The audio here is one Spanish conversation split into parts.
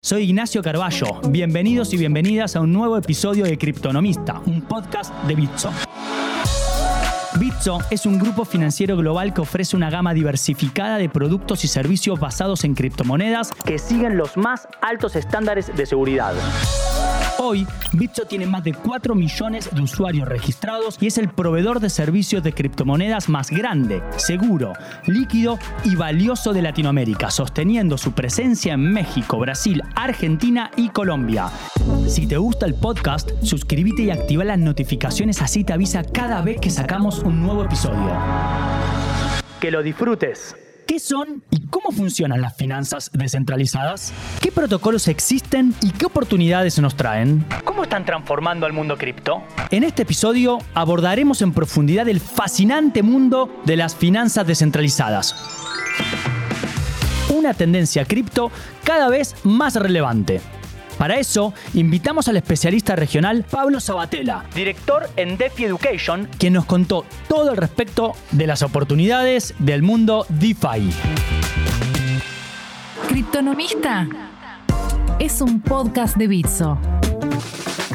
Soy Ignacio Carballo. Bienvenidos y bienvenidas a un nuevo episodio de Criptonomista, un podcast de Bitso. Bitso es un grupo financiero global que ofrece una gama diversificada de productos y servicios basados en criptomonedas que siguen los más altos estándares de seguridad. Hoy, Bitso tiene más de 4 millones de usuarios registrados y es el proveedor de servicios de criptomonedas más grande, seguro, líquido y valioso de Latinoamérica, sosteniendo su presencia en México, Brasil, Argentina y Colombia. Si te gusta el podcast, suscríbete y activa las notificaciones así te avisa cada vez que sacamos un nuevo episodio. Que lo disfrutes. ¿Qué son y cómo funcionan las finanzas descentralizadas? ¿Qué protocolos existen y qué oportunidades nos traen? ¿Cómo están transformando al mundo cripto? En este episodio abordaremos en profundidad el fascinante mundo de las finanzas descentralizadas. Una tendencia cripto cada vez más relevante. Para eso, invitamos al especialista regional Pablo Sabatella, director en DeFi Education, quien nos contó todo al respecto de las oportunidades del mundo DeFi. Criptonomista es un podcast de Bitso.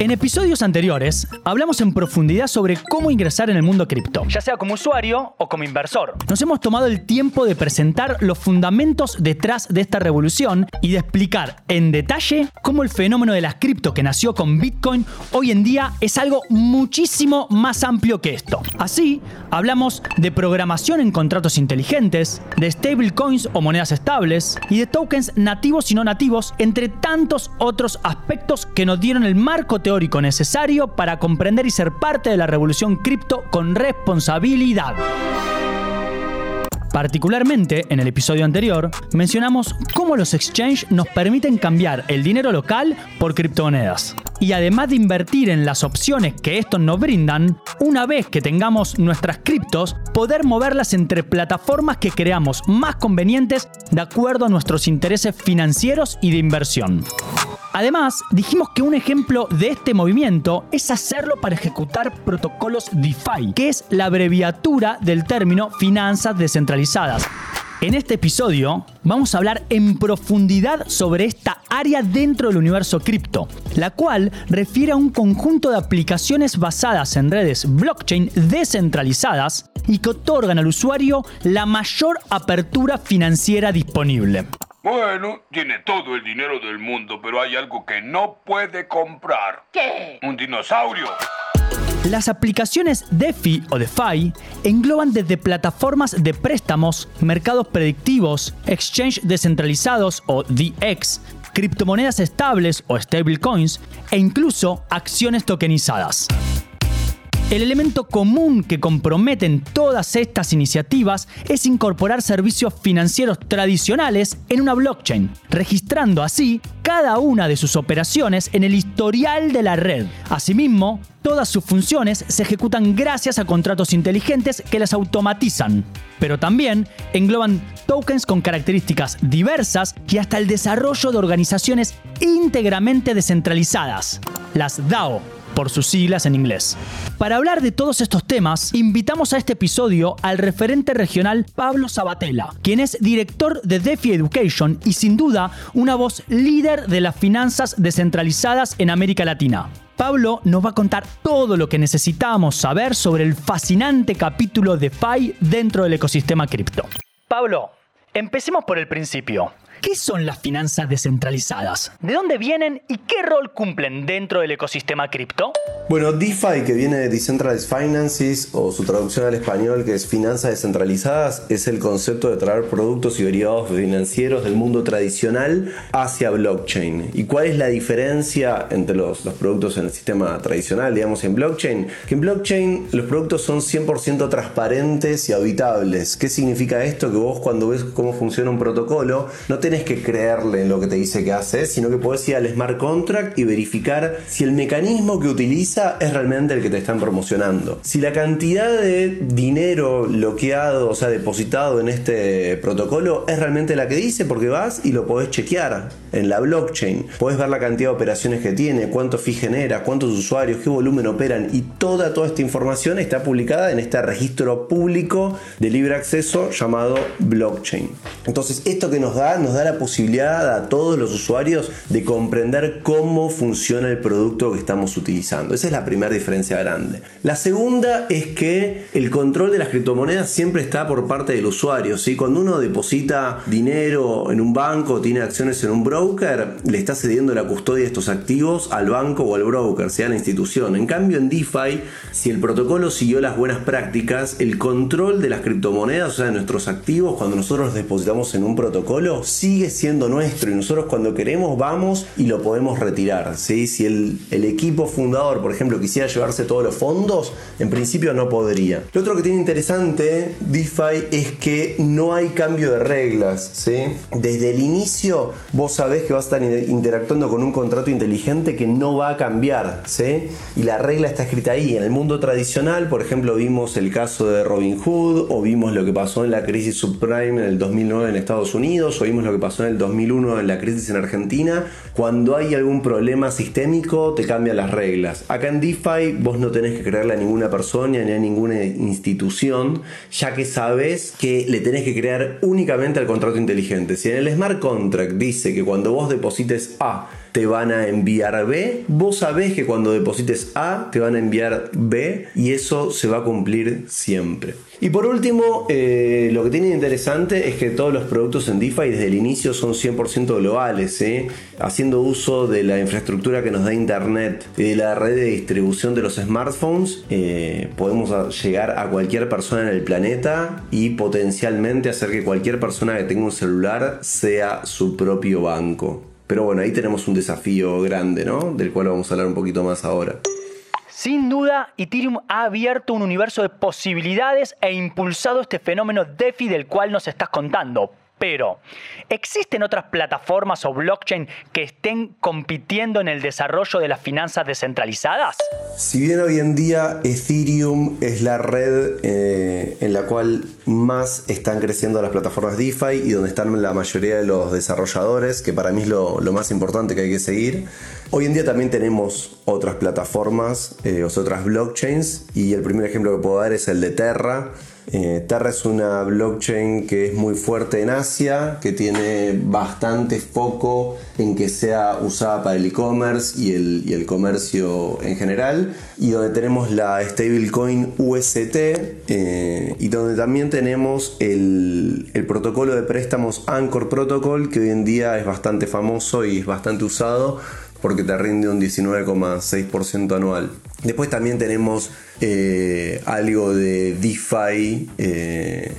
En episodios anteriores hablamos en profundidad sobre cómo ingresar en el mundo cripto, ya sea como usuario o como inversor. Nos hemos tomado el tiempo de presentar los fundamentos detrás de esta revolución y de explicar en detalle cómo el fenómeno de las cripto que nació con Bitcoin hoy en día es algo muchísimo más amplio que esto. Así, hablamos de programación en contratos inteligentes, de stablecoins o monedas estables y de tokens nativos y no nativos, entre tantos otros aspectos que nos dieron el marco teórico necesario para comprender y ser parte de la revolución cripto con responsabilidad. Particularmente, en el episodio anterior, mencionamos cómo los exchanges nos permiten cambiar el dinero local por criptomonedas. Y además de invertir en las opciones que estos nos brindan, una vez que tengamos nuestras criptos, poder moverlas entre plataformas que creamos más convenientes de acuerdo a nuestros intereses financieros y de inversión. Además, dijimos que un ejemplo de este movimiento es hacerlo para ejecutar protocolos DeFi, que es la abreviatura del término finanzas descentralizadas. En este episodio vamos a hablar en profundidad sobre esta área dentro del universo cripto, la cual refiere a un conjunto de aplicaciones basadas en redes blockchain descentralizadas y que otorgan al usuario la mayor apertura financiera disponible. Bueno, tiene todo el dinero del mundo, pero hay algo que no puede comprar. ¿Qué? Un dinosaurio. Las aplicaciones DeFi o DeFi engloban desde plataformas de préstamos, mercados predictivos, exchange descentralizados o DX, criptomonedas estables o stablecoins e incluso acciones tokenizadas. El elemento común que comprometen todas estas iniciativas es incorporar servicios financieros tradicionales en una blockchain, registrando así cada una de sus operaciones en el historial de la red. Asimismo, todas sus funciones se ejecutan gracias a contratos inteligentes que las automatizan, pero también engloban tokens con características diversas y hasta el desarrollo de organizaciones íntegramente descentralizadas, las DAO por sus siglas en inglés. Para hablar de todos estos temas, invitamos a este episodio al referente regional Pablo Sabatella, quien es director de DeFi Education y sin duda una voz líder de las finanzas descentralizadas en América Latina. Pablo nos va a contar todo lo que necesitamos saber sobre el fascinante capítulo de FI dentro del ecosistema cripto. Pablo, empecemos por el principio. ¿Qué son las finanzas descentralizadas? ¿De dónde vienen y qué rol cumplen dentro del ecosistema cripto? Bueno, DeFi, que viene de Decentralized Finances, o su traducción al español, que es finanzas descentralizadas, es el concepto de traer productos y derivados financieros del mundo tradicional hacia blockchain. ¿Y cuál es la diferencia entre los, los productos en el sistema tradicional, digamos, en blockchain? Que en blockchain los productos son 100% transparentes y auditables. ¿Qué significa esto? Que vos cuando ves cómo funciona un protocolo, no tenés que creerle en lo que te dice que hace, sino que podés ir al smart contract y verificar si el mecanismo que utiliza es realmente el que te están promocionando. Si la cantidad de dinero bloqueado, o sea, depositado en este protocolo es realmente la que dice, porque vas y lo podés chequear en la blockchain. Podés ver la cantidad de operaciones que tiene, cuánto fee genera, cuántos usuarios, qué volumen operan y toda, toda esta información está publicada en este registro público de libre acceso llamado blockchain. Entonces, esto que nos da, nos da la posibilidad a todos los usuarios de comprender cómo funciona el producto que estamos utilizando. Esa es la primera diferencia grande. La segunda es que el control de las criptomonedas siempre está por parte del usuario. ¿sí? Cuando uno deposita dinero en un banco, tiene acciones en un broker, le está cediendo la custodia de estos activos al banco o al broker, sea la institución. En cambio, en DeFi, si el protocolo siguió las buenas prácticas, el control de las criptomonedas, o sea, de nuestros activos, cuando nosotros los depositamos en un protocolo, sigue siendo nuestro y nosotros cuando queremos vamos y lo podemos retirar. ¿sí? Si el, equipo fundador, por ejemplo, quisiera llevarse todos los fondos, en principio no podría. Lo otro que tiene interesante DeFi es que no hay cambio de reglas. ¿sí? Desde el inicio vos sabés que vas a estar interactuando con un contrato inteligente que no va a cambiar. ¿sí? Y la regla está escrita ahí. En el mundo tradicional, por ejemplo, vimos el caso de Robin Hood o vimos lo que pasó en la crisis subprime en el 2009 en Estados Unidos o vimos lo que pasó en el 2001 en la crisis en Argentina. Cuando hay algún problema sistémico te cambian las reglas. Acá en DeFi vos no tenés que creerle a ninguna persona ni a ninguna institución, ya que sabes que le tenés que crear únicamente al contrato inteligente. Si en el smart contract dice que cuando vos deposites A te van a enviar B, vos sabés que cuando deposites A te van a enviar B y eso se va a cumplir siempre. Y por último, eh, lo que tiene interesante es que todos los productos en DeFi desde el inicio son 100% globales, ¿eh? haciendo uso de la infraestructura que nos da Internet y de la red de distribución de los smartphones, eh, podemos llegar a cualquier persona en el planeta y potencialmente hacer que cualquier persona que tenga un celular sea su propio banco. Pero bueno, ahí tenemos un desafío grande, ¿no? Del cual vamos a hablar un poquito más ahora. Sin duda, Ethereum ha abierto un universo de posibilidades e impulsado este fenómeno DeFi del cual nos estás contando. Pero, ¿existen otras plataformas o blockchain que estén compitiendo en el desarrollo de las finanzas descentralizadas? Si bien hoy en día Ethereum es la red eh, en la cual más están creciendo las plataformas DeFi y donde están la mayoría de los desarrolladores, que para mí es lo, más importante que hay que seguir, hoy en día también tenemos otras plataformas, eh, otras blockchains, y el primer ejemplo que puedo dar es el de Terra eh, Terra es una blockchain que es muy fuerte en Asia, que tiene bastante foco en que sea usada para el e-commerce y el, comercio en general, y donde tenemos la stablecoin UST eh, y donde también tenemos el, el protocolo de préstamos Anchor Protocol, que hoy en día es bastante famoso y es bastante usado porque te rinde un 19,6% anual. Después también tenemos eh, algo de DeFi eh,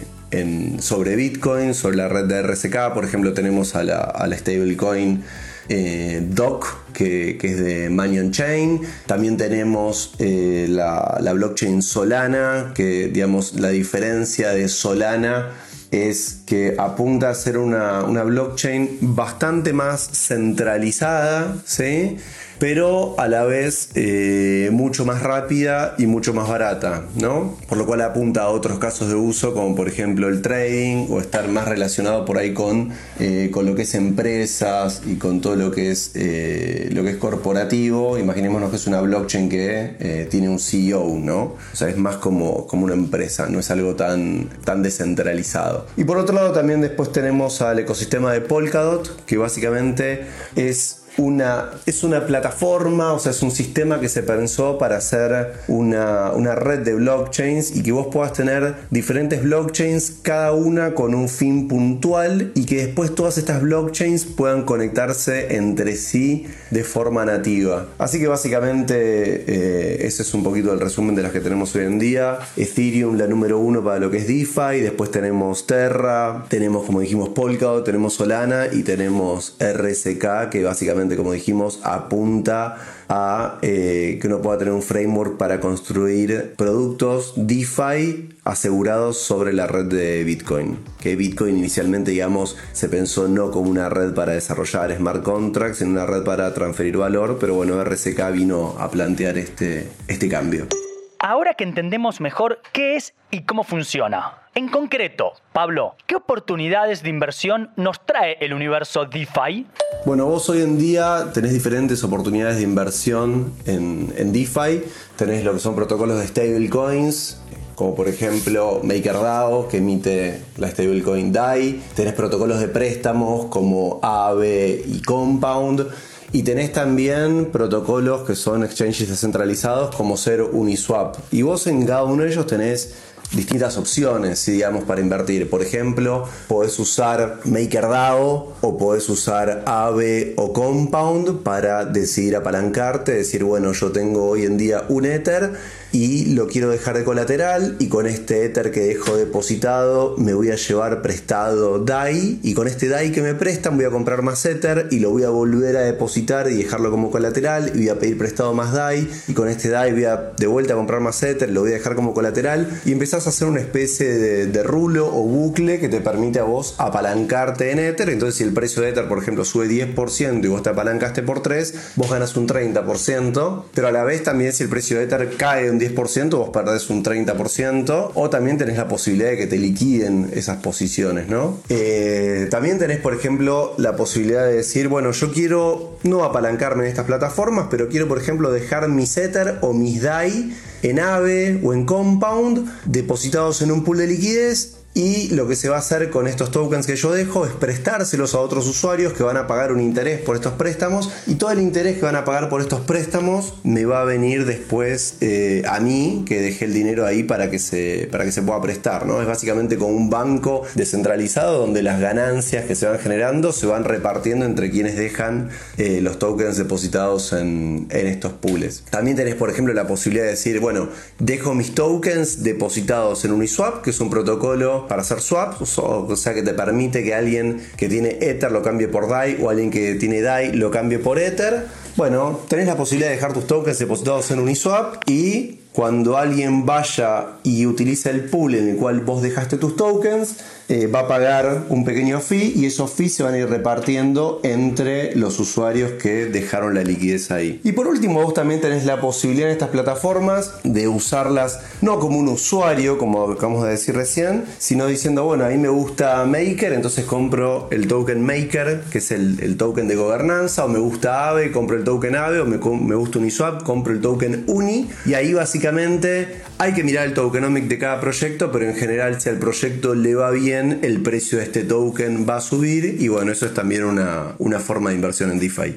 sobre Bitcoin, sobre la red de RSK. Por ejemplo, tenemos a la, stablecoin eh, DOC, que, es de Manion Chain. También tenemos la, la, blockchain Solana, que digamos la diferencia de Solana es que apunta a ser una, una blockchain bastante más centralizada, ¿sí? pero a la vez eh, mucho más rápida y mucho más barata, ¿no? Por lo cual apunta a otros casos de uso, como por ejemplo el trading o estar más relacionado por ahí con, eh, con lo que es empresas y con todo lo que es, eh, lo que es corporativo. Imaginémonos que es una blockchain que tiene un CEO, ¿no? O sea, es más como, como una empresa, no es algo tan, tan descentralizado. Y por otro lado también después tenemos al ecosistema de Polkadot, que básicamente es una, es una plataforma, o sea, es un sistema que se pensó para hacer una, red de blockchains y que vos puedas tener diferentes blockchains, cada una con un fin puntual y que después todas estas blockchains puedan conectarse entre sí de forma nativa. Así que básicamente eh, ese es un poquito el resumen de las que tenemos hoy en día. Ethereum, la número uno para lo que es DeFi, después tenemos Terra, tenemos como dijimos Polkadot, tenemos Solana y tenemos RSK que básicamente como dijimos, apunta a eh, que uno pueda tener un framework para construir productos DeFi asegurados sobre la red de Bitcoin. Que Bitcoin inicialmente, digamos, se pensó no como una red para desarrollar smart contracts, sino una red para transferir valor, pero bueno, RSK vino a plantear este, este cambio. Ahora que entendemos mejor qué es y cómo funciona, en concreto, Pablo, ¿qué oportunidades de inversión nos trae el universo DeFi? Bueno, vos hoy en día tenés diferentes oportunidades de inversión en, DeFi. Tenés lo que son protocolos de stablecoins, como por ejemplo MakerDAO, que emite la stablecoin DAI. Tenés protocolos de préstamos como Aave y Compound. Y tenés también protocolos que son exchanges descentralizados como ser Uniswap. Y vos en cada uno de ellos tenés distintas opciones, digamos, para invertir. Por ejemplo, podés usar MakerDAO o podés usar Aave o Compound para decidir apalancarte, decir, bueno, yo tengo hoy en día un Ether y lo quiero dejar de colateral y con este Ether que dejo depositado me voy a llevar prestado DAI y con este DAI que me prestan voy a comprar más Ether y lo voy a volver a depositar y dejarlo como colateral y voy a pedir prestado más DAI y con este DAI voy a de vuelta a comprar más Ether, lo voy a dejar como colateral y empezás a hacer una especie de, de rulo o bucle que te permite a vos apalancarte en Ether, entonces si el precio de Ether por ejemplo sube 10% y vos te apalancaste por 3, vos ganas un 30%, pero a la vez también si el precio de Ether cae un 10%, vos perdés un 30%, o también tenés la posibilidad de que te liquiden esas posiciones, ¿no? Eh, también tenés, por ejemplo, la posibilidad de decir, bueno, yo quiero no apalancarme en estas plataformas, pero quiero, por ejemplo, dejar mis Ether o mis DAI en AVE o en Compound depositados en un pool de liquidez y lo que se va a hacer con estos tokens que yo dejo es prestárselos a otros usuarios que van a pagar un interés por estos préstamos y todo el interés que van a pagar por estos préstamos me va a venir después eh, a mí que dejé el dinero ahí para que se, para que se pueda prestar. ¿no? Es básicamente como un banco descentralizado donde las ganancias que se van generando se van repartiendo entre quienes dejan eh, los tokens depositados en, en estos pools. También tenés por ejemplo la posibilidad de decir, bueno, dejo mis tokens depositados en Uniswap, que es un protocolo para hacer swaps, o sea que te permite que alguien que tiene Ether lo cambie por DAI o alguien que tiene DAI lo cambie por Ether. Bueno, tenés la posibilidad de dejar tus tokens depositados en Uniswap y cuando alguien vaya y utilice el pool en el cual vos dejaste tus tokens, eh, va a pagar un pequeño fee y esos fees se van a ir repartiendo entre los usuarios que dejaron la liquidez ahí. Y por último, vos también tenés la posibilidad en estas plataformas de usarlas no como un usuario, como acabamos de decir recién, sino diciendo, bueno, a mí me gusta Maker, entonces compro el token Maker, que es el, token de gobernanza, o me gusta Aave, compro el token Aave, o me, me gusta Uniswap, compro el token Uni, y ahí básicamente hay que mirar el tokenomic de cada proyecto, pero en general si al proyecto le va bien, el precio de este token va a subir y bueno, eso es también una, una forma de inversión en DeFi.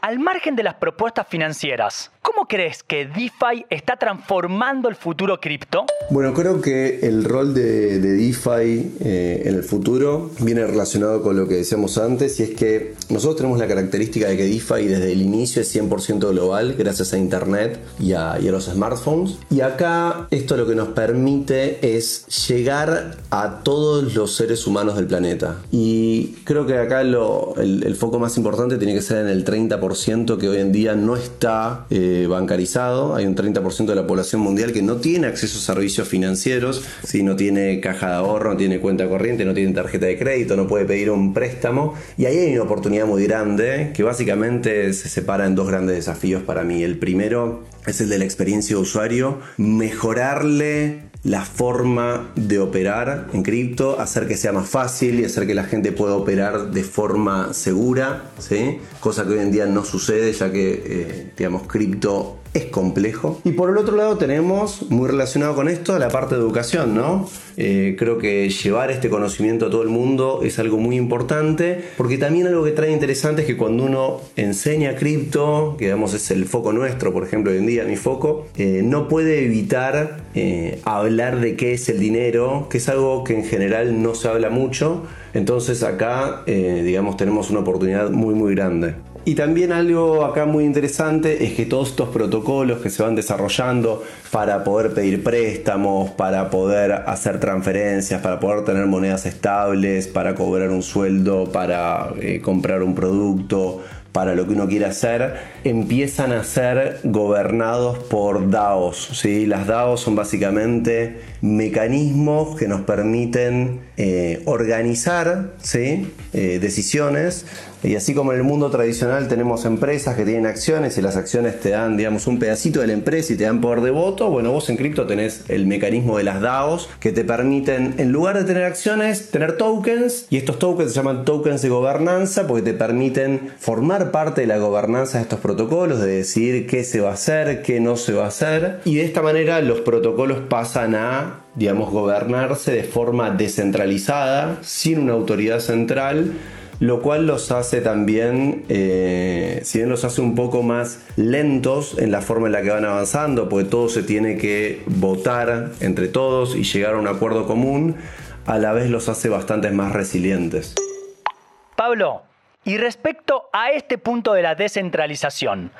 Al margen de las propuestas financieras, ¿cómo crees que DeFi está transformando el futuro cripto? Bueno, creo que el rol de, DeFi eh, en el futuro viene relacionado con lo que decíamos antes, y es que nosotros tenemos la característica de que DeFi desde el inicio es 100% global, gracias a Internet y a, los smartphones. Y acá esto lo que nos permite es llegar a todos los seres humanos del planeta. Y creo que acá el, foco más importante tiene que ser en el 30% que hoy en día no está eh, bancarizado. Hay un 30% de la población mundial que no tiene acceso a servicios financieros, si no tiene caja de ahorro, no tiene cuenta corriente, no tiene tarjeta de crédito, no puede pedir un préstamo. Y ahí hay una oportunidad muy grande que básicamente se separa en dos grandes desafíos para mí. El primero es el de la experiencia de usuario, mejorarle la forma de operar en cripto, hacer que sea más fácil y hacer que la gente pueda operar de forma segura, ¿sí? cosa que hoy en día no sucede ya que, eh, digamos, cripto es complejo. Y por el otro lado tenemos, muy relacionado con esto, la parte de educación, ¿no? Eh, creo que llevar este conocimiento a todo el mundo es algo muy importante, porque también algo que trae interesante es que cuando uno enseña cripto, que digamos es el foco nuestro, por ejemplo, hoy en día mi foco, eh, no puede evitar eh, hablar de qué es el dinero, que es algo que en general no se habla mucho. Entonces acá, digamos, tenemos una oportunidad muy, muy grande. Y también algo acá muy interesante es que todos estos protocolos que se van desarrollando para poder pedir préstamos, para poder hacer transferencias, para poder tener monedas estables, para cobrar un sueldo, para eh, comprar un producto, para lo que uno quiere hacer, empiezan a ser gobernados por DAOs. ¿sí? Las DAOs son básicamente mecanismos que nos permiten eh, organizar ¿sí? Eh, decisiones Y así como en el mundo tradicional tenemos empresas que tienen acciones y las acciones te dan, digamos, un pedacito de la empresa y te dan poder de voto, bueno, vos en cripto tenés el mecanismo de las DAOs que te permiten, en lugar de tener acciones, tener tokens y estos tokens se llaman tokens de gobernanza porque te permiten formar parte de la gobernanza de estos protocolos, de decir qué se va a hacer, qué no se va a hacer. Y de esta manera los protocolos pasan a digamos, gobernarse de forma descentralizada, sin una autoridad central, lo cual los hace también, eh, si bien los hace un poco más lentos en la forma en la que van avanzando, porque todo se tiene que votar entre todos y llegar a un acuerdo común, a la vez los hace bastante más resilientes. Pablo, y respecto a este punto de la descentralización,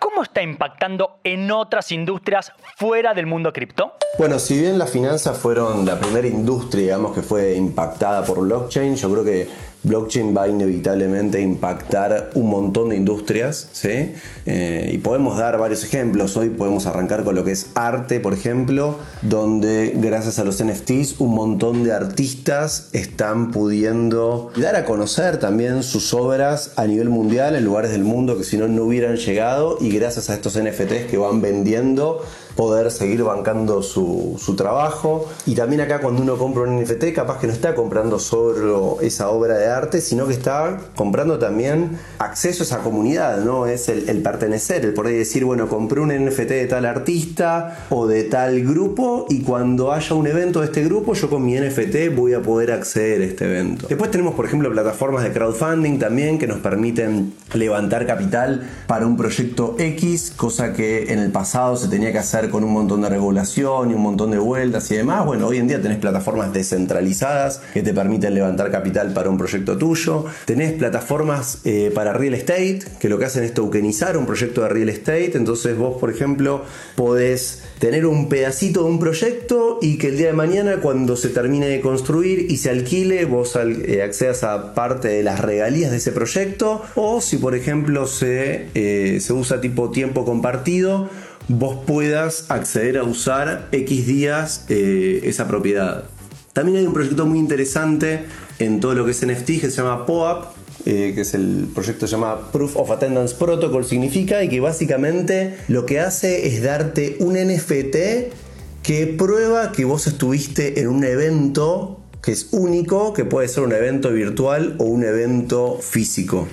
¿Cómo está impactando en otras industrias fuera del mundo cripto? Bueno, si bien las finanzas fueron la primera industria, digamos, que fue impactada por blockchain, yo creo que blockchain va inevitablemente impactar un montón de industrias, ¿sí? Eh, y podemos dar varios ejemplos. Hoy podemos arrancar con lo que es arte, por ejemplo, donde gracias a los NFTs un montón de artistas están pudiendo dar a conocer también sus obras a nivel mundial en lugares del mundo que si no no hubieran llegado y gracias a estos NFTs que van vendiendo poder seguir bancando su, trabajo. Y también acá cuando uno compra un NFT, capaz que no está comprando solo esa obra de arte, sino que está comprando también acceso a esa comunidad, ¿no? Es el, pertenecer, el poder decir, bueno, compré un NFT de tal artista o de tal grupo y cuando haya un evento de este grupo, yo con mi NFT voy a poder acceder a este evento. Después tenemos, por ejemplo, plataformas de crowdfunding también que nos permiten levantar capital para un proyecto X, cosa que en el pasado se tenía que hacer con un montón de regulación y un montón de vueltas y demás. Bueno, hoy en día tenés plataformas descentralizadas que te permiten levantar capital para un proyecto tuyo. Tenés plataformas eh, para real estate que lo que hacen es tokenizar un proyecto de real estate. Entonces vos, por ejemplo, podés tener un pedacito de un proyecto y que el día de mañana cuando se termine de construir y se alquile, vos eh, accedas a parte de las regalías de ese proyecto. O si, por ejemplo, se, eh, se usa tipo tiempo compartido, vos puedas acceder a usar X días eh, esa propiedad. También hay un proyecto muy interesante en todo lo que es NFT que se llama POAP, eh, que es el proyecto se llama Proof of Attendance Protocol, significa, y que básicamente lo que hace es darte un NFT que prueba que vos estuviste en un evento que es único, que puede ser un evento virtual o un evento físico.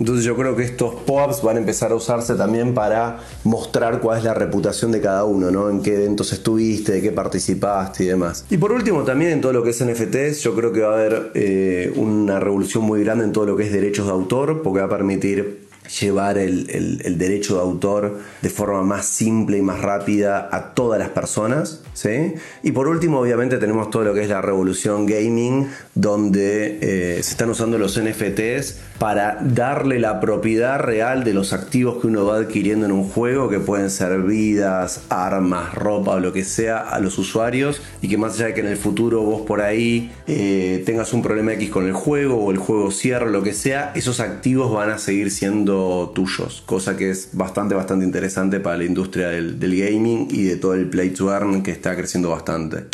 Entonces yo creo que estos pop-ups van a empezar a usarse también para mostrar cuál es la reputación de cada uno, ¿no? En qué eventos estuviste, de qué participaste y demás. Y por último también en todo lo que es NFTs, yo creo que va a haber eh, una revolución muy grande en todo lo que es derechos de autor, porque va a permitir llevar el, derecho de autor de forma más simple y más rápida a todas las personas. ¿sí? Y por último, obviamente, tenemos todo lo que es la revolución gaming, donde eh, se están usando los NFTs para darle la propiedad real de los activos que uno va adquiriendo en un juego, que pueden ser vidas, armas, ropa o lo que sea, a los usuarios, y que más allá de que en el futuro vos por ahí eh, tengas un problema X con el juego o el juego cierra o lo que sea, esos activos van a seguir siendo tuyos, cosa que es bastante, bastante interesante para la industria del, del gaming y de todo el play to earn que está creciendo bastante.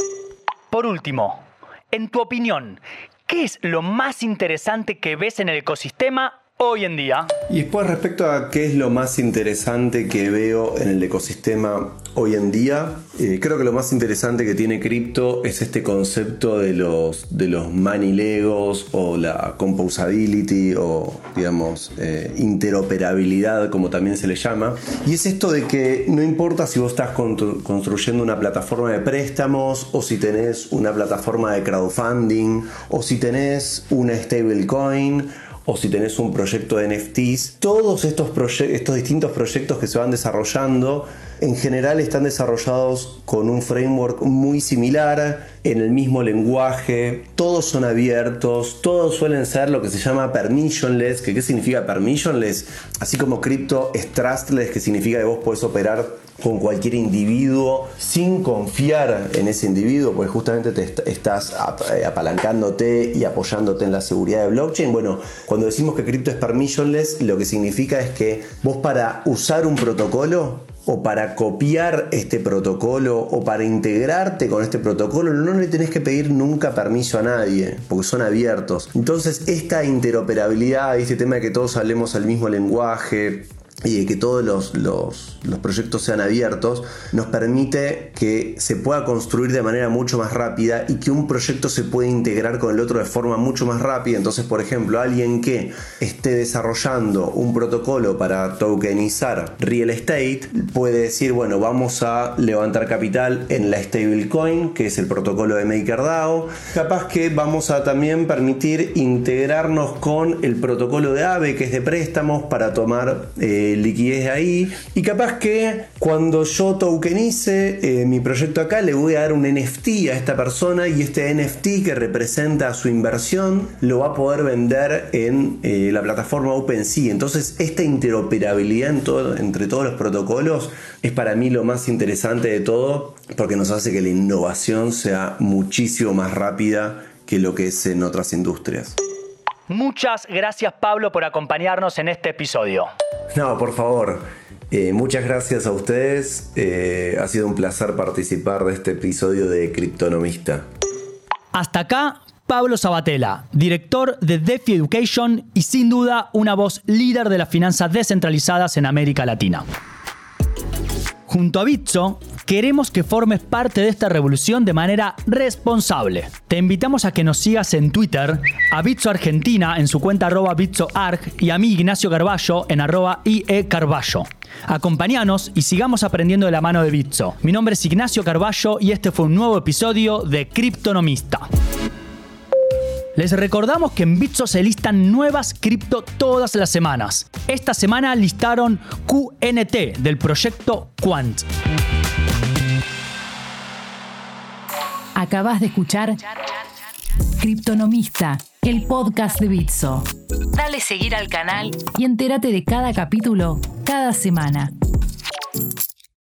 Por último, en tu opinión, ¿qué es lo más interesante que ves en el ecosistema hoy en día. Y después respecto a qué es lo más interesante que veo en el ecosistema hoy en día, eh, creo que lo más interesante que tiene cripto es este concepto de los, de los money legos o la composability o digamos eh, interoperabilidad como también se le llama. Y es esto de que no importa si vos estás construyendo una plataforma de préstamos o si tenés una plataforma de crowdfunding o si tenés una stablecoin o si tenés un proyecto de NFTs, todos estos, estos distintos proyectos que se van desarrollando en general están desarrollados con un framework muy similar, en el mismo lenguaje, todos son abiertos, todos suelen ser lo que se llama permissionless, que qué significa permissionless, así como crypto es trustless, que significa que vos podés operar con cualquier individuo sin confiar en ese individuo, porque justamente te estás eh, apalancándote y apoyándote en la seguridad de blockchain. Bueno, cuando decimos que cripto es permissionless, lo que significa es que vos para usar un protocolo o para copiar este protocolo o para integrarte con este protocolo, no le tenés que pedir nunca permiso a nadie, porque son abiertos. Entonces, esta interoperabilidad, este tema de que todos hablemos el mismo lenguaje, y de que todos los, los, proyectos sean abiertos, nos permite que se pueda construir de manera mucho más rápida y que un proyecto se pueda integrar con el otro de forma mucho más rápida. Entonces, por ejemplo, alguien que esté desarrollando un protocolo para tokenizar real estate puede decir, bueno, vamos a levantar capital en la stablecoin, que es el protocolo de MakerDAO. Capaz que vamos a también permitir integrarnos con el protocolo de AVE, que es de préstamos, para tomar... Eh, liquidez ahí. Y capaz que cuando yo tokenice eh, mi proyecto acá, le voy a dar un NFT a esta persona y este NFT que representa su inversión lo va a poder vender en eh, la plataforma OpenSea. Entonces, esta interoperabilidad entre todos los protocolos es para mí lo más interesante de todo porque nos hace que la innovación sea muchísimo más rápida que lo que es en otras industrias. Muchas gracias Pablo por acompañarnos en este episodio. No, por favor. Eh, muchas gracias a ustedes. Eh, ha sido un placer participar de este episodio de Criptonomista. Hasta acá, Pablo Sabatella, director de DeFi Education y sin duda una voz líder de las finanzas descentralizadas en América Latina. Junto a Bitso, queremos que formes parte de esta revolución de manera responsable. Te invitamos a que nos sigas en Twitter, a Bitso Argentina en su cuenta arroba BitsoArg y a mí Ignacio Carballo en arroba IE Carballo. Acompáñanos y sigamos aprendiendo de la mano de Bitso. Mi nombre es Ignacio Carballo y este fue un nuevo episodio de Criptonomista. Les recordamos que en Bitso se listan nuevas cripto todas las semanas. Esta semana listaron QNT del proyecto Quant. Acabas de escuchar Criptonomista, el podcast de Bitso. Dale seguir al canal y entérate de cada capítulo cada semana.